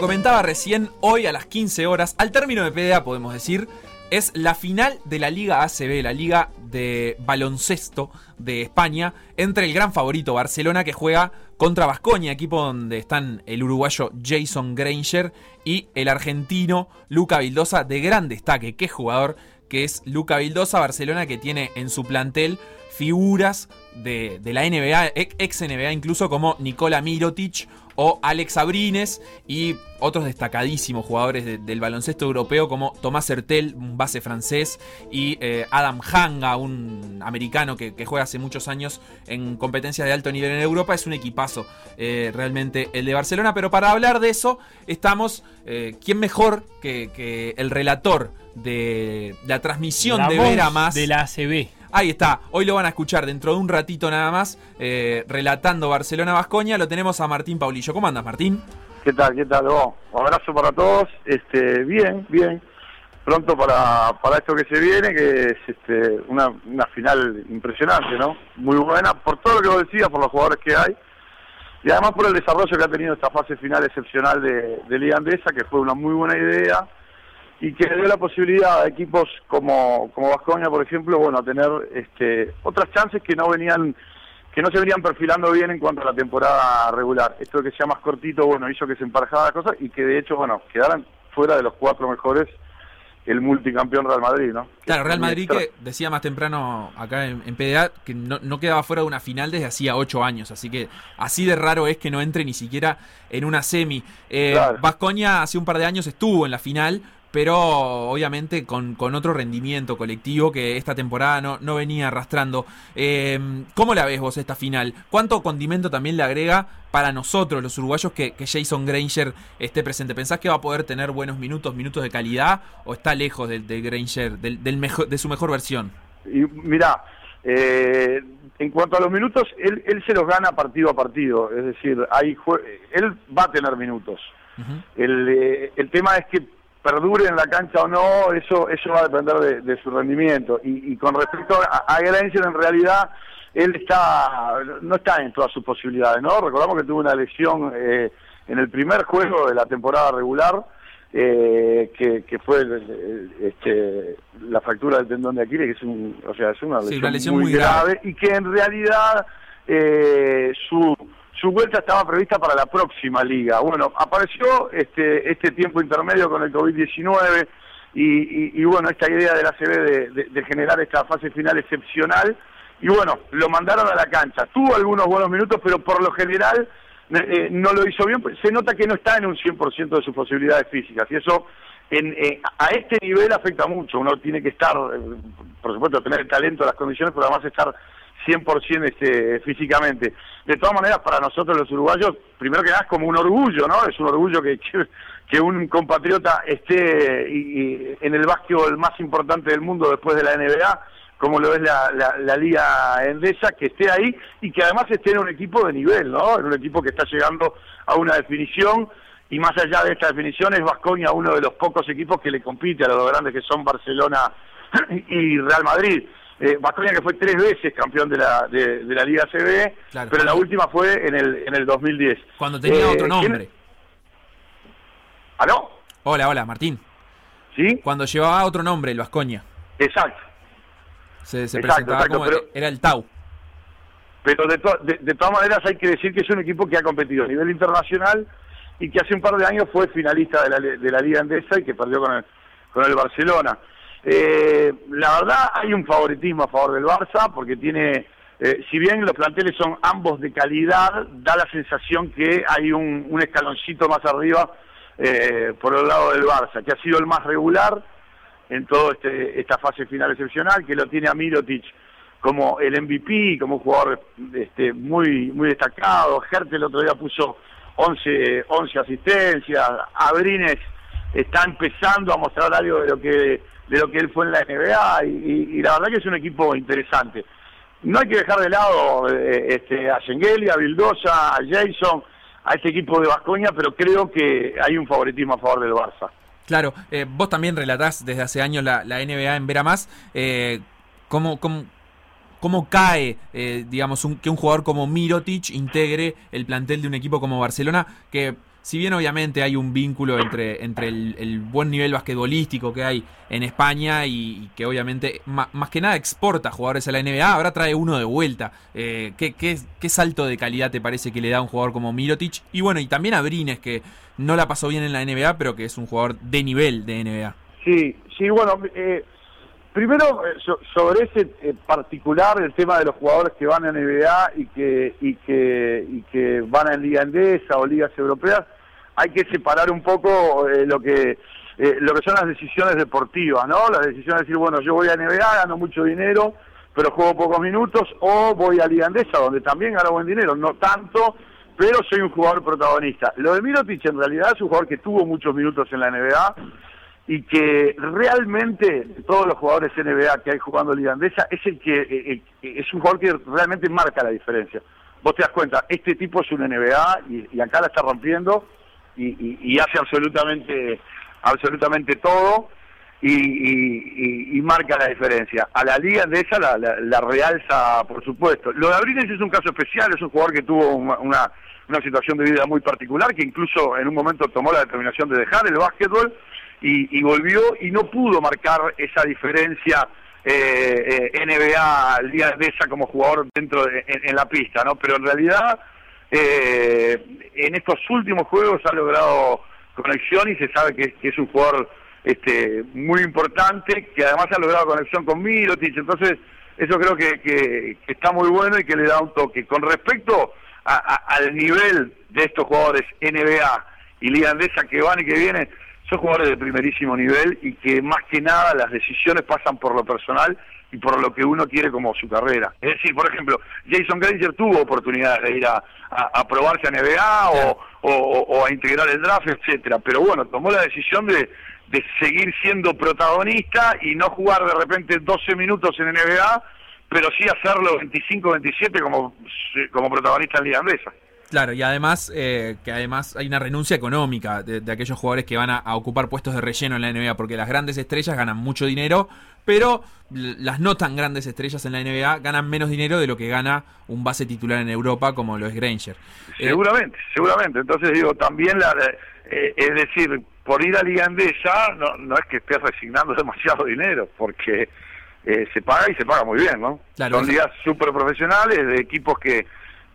Comentaba recién, hoy a las 15 horas, al término de PDA podemos decir, es la final de la Liga ACB, la Liga de Baloncesto de España, entre el gran favorito Barcelona que juega contra Vascoña, equipo donde están el uruguayo Jason Granger y el argentino Luca Vildosa, de gran destaque. Qué jugador que es Luca Vildosa, Barcelona que tiene en su plantel figuras de, la NBA, ex NBA incluso como Nikola Mirotic o Alex Abrines y otros destacadísimos jugadores del baloncesto europeo como Tomás Hertel, un base francés, y eh, Adam Hanga, un americano que, juega hace muchos años en competencias de alto nivel en Europa. Es un equipazo eh, realmente el de Barcelona, pero para hablar de eso estamos, eh, ¿quién mejor que, el relator de la transmisión de Vera Más? De la ACB Ahí está, hoy lo van a escuchar dentro de un ratito nada más, eh, relatando Barcelona-Vascoña. Lo tenemos a Martín Paulillo. ¿Cómo andas, Martín? ¿Qué tal? ¿Qué tal? Un abrazo para todos. Este, bien, bien. Pronto para, para esto que se viene, que es este, una, final impresionante, ¿no? Muy buena, por todo lo que vos decías, por los jugadores que hay. Y además por el desarrollo que ha tenido esta fase final excepcional de, de Liga Andesa, que fue una muy buena idea y que dio la posibilidad a equipos como como Vascoña, por ejemplo, bueno, a tener este, otras chances que no venían que no se venían perfilando bien en cuanto a la temporada regular. Esto de que sea más cortito, bueno, hizo que se emparejara la cosa y que de hecho, bueno, quedaran fuera de los cuatro mejores el multicampeón Real Madrid, ¿no? Claro, Real Madrid que decía más temprano acá en, PDA que no, quedaba fuera de una final desde hacía ocho años, así que así de raro es que no entre ni siquiera en una semi. Eh, Vascoña hace un par de años estuvo en la final, pero obviamente con, otro rendimiento colectivo que esta temporada no, no venía arrastrando. Eh, ¿Cómo la ves vos esta final? ¿Cuánto condimento también le agrega para nosotros, los uruguayos, que, Jason Granger esté presente? ¿Pensás que va a poder tener buenos minutos, minutos de calidad, o está lejos de, Granger, del, mejor, de su mejor versión? Y mirá, eh, en cuanto a los minutos, él, él se los gana partido a partido, es decir, hay él va a tener minutos. el, eh, el tema es que perdure en la cancha o no, eso eso va a depender de, su rendimiento. Y, con respecto a, a en realidad, él está no está en todas sus posibilidades, ¿no? Recordamos que tuvo una lesión eh, en el primer juego de la temporada regular, eh, que, fue este, la fractura del tendón de Aquiles, que es, un, o sea, es una lesión, muy, grave, y que en realidad eh, su vuelta estaba prevista para la próxima liga. Bueno, apareció este, este tiempo intermedio con el COVID-19 y, bueno, esta idea de la CB de, generar esta fase final excepcional. Y bueno, lo mandaron a la cancha. Tuvo algunos buenos minutos, pero por lo general eh, eh, no lo hizo bien. Se nota que no está en un 100% de sus posibilidades físicas. Y eso en, eh, a este nivel afecta mucho. Uno tiene que estar, por supuesto, tener el talento, las condiciones, pero además estar 100% este, físicamente. De todas maneras, para nosotros los uruguayos, primero que nada es como un orgullo, ¿no? Es un orgullo que, que, un compatriota esté y, en el básquetbol más importante del mundo después de la NBA, como lo es la, la, Liga Endesa, que esté ahí y que además esté en un equipo de nivel, ¿no? En un equipo que está llegando a una definición y más allá de esta definición es Vascoña uno de los pocos equipos que le compite a los grandes que son Barcelona y Real Madrid eh, que fue tres veces campeón de la, de, la Liga CB, pero la última fue en el, en el 2010. Cuando tenía otro eh, nombre. ¿Aló? Hola, hola, Martín. ¿Sí? Cuando llevaba otro nombre, el Vascoña. Exacto. Se, presentaba como era el Tau. Pero de, de, todas maneras hay que decir que es un equipo que ha competido a nivel internacional y que hace un par de años fue finalista de la, de la Liga Andesa y que perdió con el, con el Barcelona. Eh, la verdad hay un favoritismo a favor del Barça porque tiene, eh, si bien los planteles son ambos de calidad, da la sensación que hay un, escaloncito más arriba eh, por el lado del Barça, que ha sido el más regular en toda este, esta fase final excepcional, que lo tiene a Mirotic como el MVP, como un jugador este, muy, muy destacado. Hertel el otro día puso 11, 11 asistencias, Abrines está empezando a mostrar algo de lo que de lo que él fue en la NBA y, la verdad que es un equipo interesante. No hay que dejar de lado eh, este, a Schengeli, a Vildosa, a Jason, a este equipo de Vascoña, pero creo que hay un favoritismo a favor del Barça. Claro, eh, vos también relatás desde hace años la, NBA en Vera Más. Eh, ¿cómo, cómo, cae, eh, digamos, que un jugador como Mirotic integre el plantel de un equipo como Barcelona, que si bien obviamente hay un vínculo entre, entre el, buen nivel basquetbolístico que hay en España y, que obviamente más que nada exporta jugadores a la NBA, ahora trae uno de vuelta. Eh, ¿qué, qué, salto de calidad te parece que le da un jugador como Mirotic? Y bueno, y también a Brines, que no la pasó bien en la NBA, pero que es un jugador de nivel de NBA. Sí, sí, bueno, eh, primero eh, sobre ese eh, particular, el tema de los jugadores que van a NBA y que, y que, y que van a Liga Endesa o ligas europeas, hay que separar un poco lo que lo que son las decisiones deportivas, ¿no? Las decisiones de decir, bueno, yo voy a NBA, gano mucho dinero, pero juego pocos minutos, o voy a Liga Endesa, donde también gano buen dinero, no tanto, pero soy un jugador protagonista. Lo de Mirotic en realidad es un jugador que tuvo muchos minutos en la NBA y que realmente todos los jugadores NBA que hay jugando Liga Andesa es el que eh, eh, es un jugador que realmente marca la diferencia. Vos te das cuenta, este tipo es un NBA y, acá la está rompiendo y, hace absolutamente absolutamente todo y, marca la diferencia. A la Liga Andesa la, la, realza, por supuesto. Lo de Abrines es un caso especial, es un jugador que tuvo una una situación de vida muy particular, que incluso en un momento tomó la determinación de dejar el básquetbol y, volvió y no pudo marcar esa diferencia eh, eh NBA al día de esa como jugador dentro de, en, la pista, ¿no? Pero en realidad eh, en estos últimos juegos ha logrado conexión y se sabe que, es un jugador este, muy importante, que además ha logrado conexión con Mirotic, entonces eso creo que, que, está muy bueno y que le da un toque. Con respecto al nivel de estos jugadores NBA y Liga Andesa que van y que vienen, son jugadores de primerísimo nivel y que más que nada las decisiones pasan por lo personal y por lo que uno quiere como su carrera. Es decir, por ejemplo, Jason Granger tuvo oportunidad de ir a, a, probarse a NBA o, a integrar el draft, etcétera, pero bueno, tomó la decisión de, de seguir siendo protagonista y no jugar de repente 12 minutos en NBA pero sí hacerlo 25-27 como, como protagonista en Liga Andesa. Claro, y además eh, que además hay una renuncia económica de, aquellos jugadores que van a, ocupar puestos de relleno en la NBA, porque las grandes estrellas ganan mucho dinero, pero las no tan grandes estrellas en la NBA ganan menos dinero de lo que gana un base titular en Europa como lo es Granger. Eh, seguramente, seguramente. Entonces digo, también la, eh, es decir, por ir a Liga Andesa no, no es que estés resignando demasiado dinero, porque eh, se paga y se paga muy bien, ¿no? Son ligas súper profesionales, de equipos que,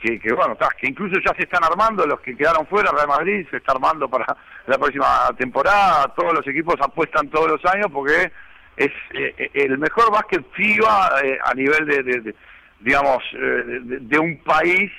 que, bueno, que incluso ya se están armando, los que quedaron fuera, Real Madrid se está armando para la próxima temporada, todos los equipos apuestan todos los años porque es eh, el mejor básquet FIBA eh, a nivel de, digamos, de, un país,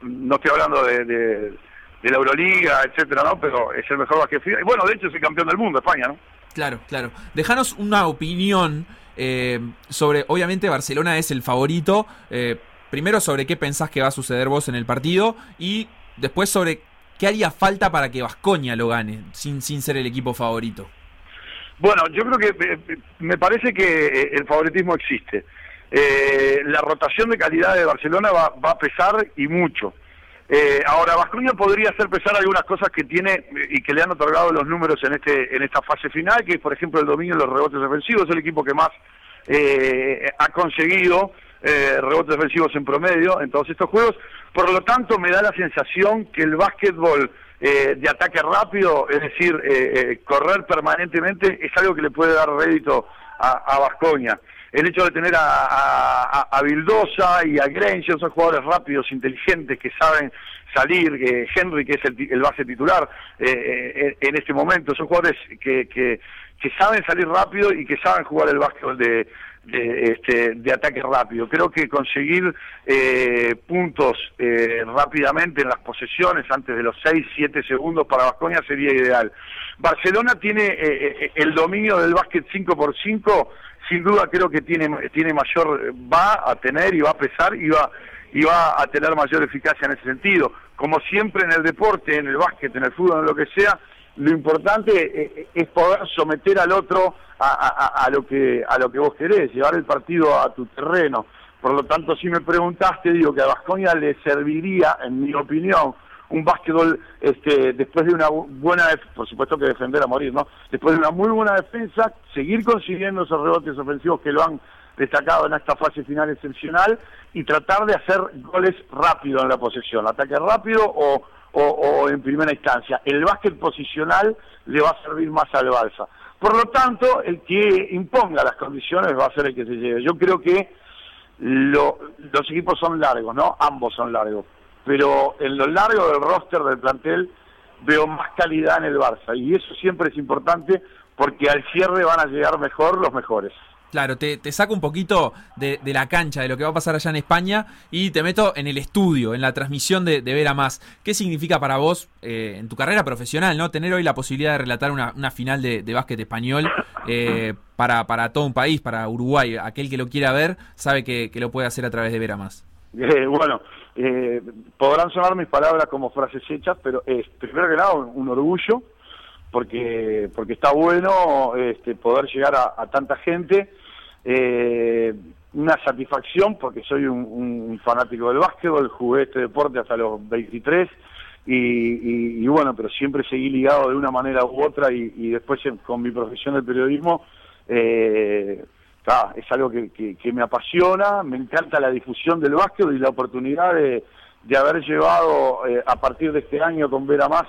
no estoy hablando de, la Euroliga, etcétera, ¿no? Pero es el mejor básquet FIBA. Y bueno, de hecho es el campeón del mundo, España, ¿no? Claro, claro. Dejanos una opinión eh, sobre, obviamente Barcelona es el favorito. Eh, primero sobre qué pensás que va a suceder vos en el partido y después sobre qué haría falta para que Vascoña lo gane, sin, sin ser el equipo favorito. Bueno, yo creo que eh, me parece que el favoritismo existe. la rotación de calidad de Barcelona va, va a pesar y mucho. ahora, Vascoña podría hacer pesar algunas cosas que tiene y que le han otorgado los números en este en esta fase final, que es, por ejemplo, el dominio de los rebotes defensivos, es el equipo que más eh, ha conseguido eh, rebotes defensivos en promedio en todos estos juegos. Por lo tanto, me da la sensación que el básquetbol eh, de ataque rápido, es decir, eh, correr permanentemente, es algo que le puede dar rédito a Vascoña. El hecho de tener a, a, Vildosa y a Granger, son jugadores rápidos, inteligentes, que saben salir, Henry, que es el, base titular en este momento, son jugadores que, que, que saben salir rápido y que saben jugar el básquetbol de, este, de ataque rápido. Creo que conseguir eh, puntos eh, rápidamente en las posesiones antes de los 6, 7 segundos para Vascoña sería ideal. Barcelona tiene eh, el dominio del básquet 5 por 5 sin duda creo que tiene, tiene mayor, va a tener y va a pesar y va, y va a tener mayor eficacia en ese sentido. Como siempre en el deporte, en el básquet, en el fútbol, en lo que sea, lo importante eh, eh, es poder someter al otro a, lo que a lo que vos querés, llevar el partido a tu terreno. Por lo tanto, si me preguntaste, digo que a Vasconia le serviría, en mi opinión, un básquetbol este, después de una buena, por supuesto que defender a morir, ¿no? Después de una muy buena defensa, seguir consiguiendo esos rebotes ofensivos que lo han destacado en esta fase final excepcional y tratar de hacer goles rápido en la posesión, ataque rápido o, o, en primera instancia. El básquet posicional le va a servir más al Balsa. Por lo tanto, el que imponga las condiciones va a ser el que se lleve. Yo creo que los equipos son largos, ¿no? Ambos son largos. Pero en lo largo del roster del plantel veo más calidad en el Barça. Y eso siempre es importante porque al cierre van a llegar mejor los mejores. Claro, te, te saco un poquito de, la cancha, de lo que va a pasar allá en España y te meto en el estudio, en la transmisión de, Ver a Más. ¿Qué significa para vos, eh, en tu carrera profesional, no tener hoy la posibilidad de relatar una, final de, básquet español eh, para, para todo un país, para Uruguay? Aquel que lo quiera ver sabe que, lo puede hacer a través de Ver a Más. Eh, bueno, podrán sonar mis palabras como frases hechas, pero primero que nada un orgullo porque porque está bueno este, poder llegar a, tanta gente. Eh, una satisfacción porque soy un, fanático del básquetbol, jugué este deporte hasta los 23 y, bueno, pero siempre seguí ligado de una manera u otra y, después con mi profesión del periodismo eh, es algo que, me apasiona, me encanta la difusión del básquetbol y la oportunidad de, haber llevado eh, a partir de este año con Vera Más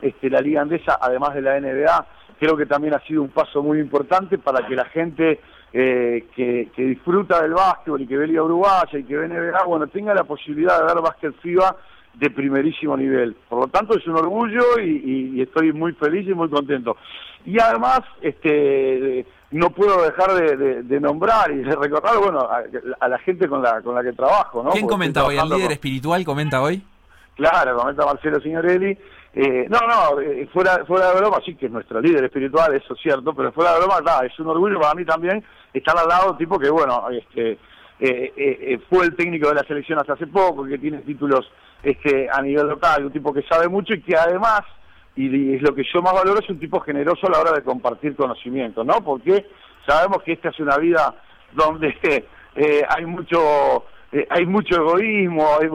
este, la Liga Andesa, además de la NBA, creo que también ha sido un paso muy importante para que la gente eh, que, disfruta del básquetbol y que ve Liga Uruguaya y que ve NBA, bueno, tenga la posibilidad de ver básquet FIBA de primerísimo nivel. Por lo tanto, es un orgullo y, estoy muy feliz y muy contento. Y además, este no puedo dejar de, nombrar y de recordar, bueno, a, la gente con la, con la que trabajo, ¿no? ¿Quién comenta hoy? ¿El líder espiritual comenta hoy? Claro, comenta Marcelo Signorelli. Eh, no, no, eh, fuera, fuera de broma, sí que es nuestro líder espiritual, eso es cierto, pero fuera de broma, nada, es un orgullo para mí también estar al lado, tipo que, bueno, este, eh, fue el técnico de la selección hasta hace poco, que tiene títulos este, a nivel local, un tipo que sabe mucho y que además, y es lo que yo más valoro, es un tipo generoso a la hora de compartir conocimiento, ¿no? Porque sabemos que esta es una vida donde hay mucho hay mucho egoísmo, hay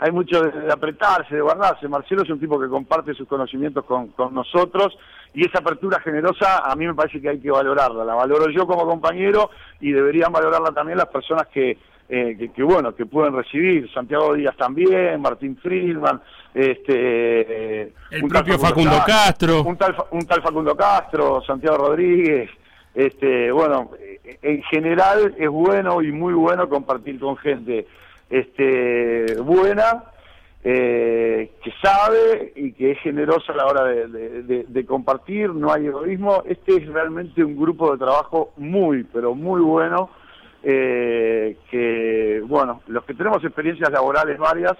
hay mucho de apretarse, de guardarse. Marcelo es un tipo que comparte sus conocimientos con, nosotros y esa apertura generosa a mí me parece que hay que valorarla. La valoro yo como compañero y deberían valorarla también las personas que, eh, que, bueno, que pueden recibir. Santiago Díaz también, Martín Friedman, este, eh, el propio Facundo, Castro, un tal, un tal Facundo Castro, Santiago Rodríguez. Este, bueno, en general es bueno y muy bueno compartir con gente este, buena, eh, que sabe y que es generosa a la hora de, compartir, no hay egoísmo. Este es realmente un grupo de trabajo muy, pero muy bueno, eh, que, bueno, los que tenemos experiencias laborales varias,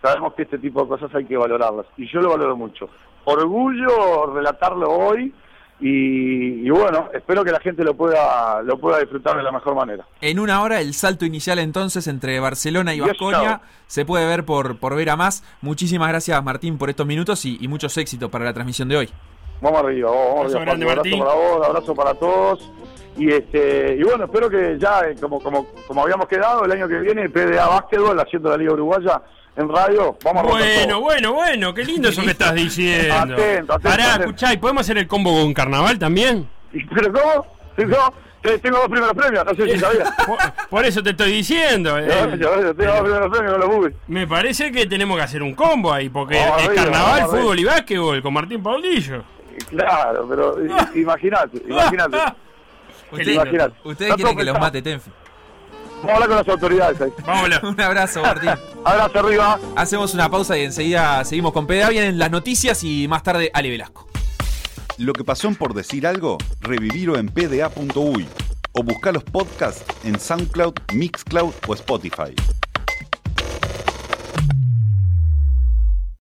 sabemos que este tipo de cosas hay que valorarlas, y yo lo valoro mucho. Orgullo relatarlo hoy, y, bueno, espero que la gente lo pueda, lo pueda disfrutar de la mejor manera. En una hora el salto inicial entonces entre Barcelona y Vasconia se puede ver por, por ver a más. Muchísimas gracias Martín por estos minutos y, muchos éxitos para la transmisión de hoy. Vamos arriba, vamos arriba. un abrazo para vos, abrazo para todos. Y este y bueno, espero que ya, eh, como, como, como habíamos quedado, el año que viene, PDA Básquetbol, haciendo la Liga Uruguaya, en radio, vamos a Bueno, bueno, bueno, qué lindo eso que estás diciendo. Atento, atento. Pará, escuchá, ¿y podemos hacer el combo con carnaval también? ¿Pero cómo? ¿Cómo? Tengo dos primeros premios, no sé si sabías. Por, eso te estoy diciendo. Eh. tengo dos primeros premios con los Me parece que tenemos que hacer un combo ahí, porque es carnaval, fútbol y básquetbol con Martín Paulillo. Claro, pero imagínate, imagínate. Usted, ustedes quieren que los mate Tenfi. Vamos a hablar con las autoridades ahí. Vámonos. Un abrazo, Martín. abrazo arriba. Hacemos una pausa y enseguida seguimos con PDA. Vienen las noticias y más tarde Ale Velasco. Lo que pasó en por decir algo, revivirlo en pda.uy o buscar los podcasts en SoundCloud, Mixcloud o Spotify.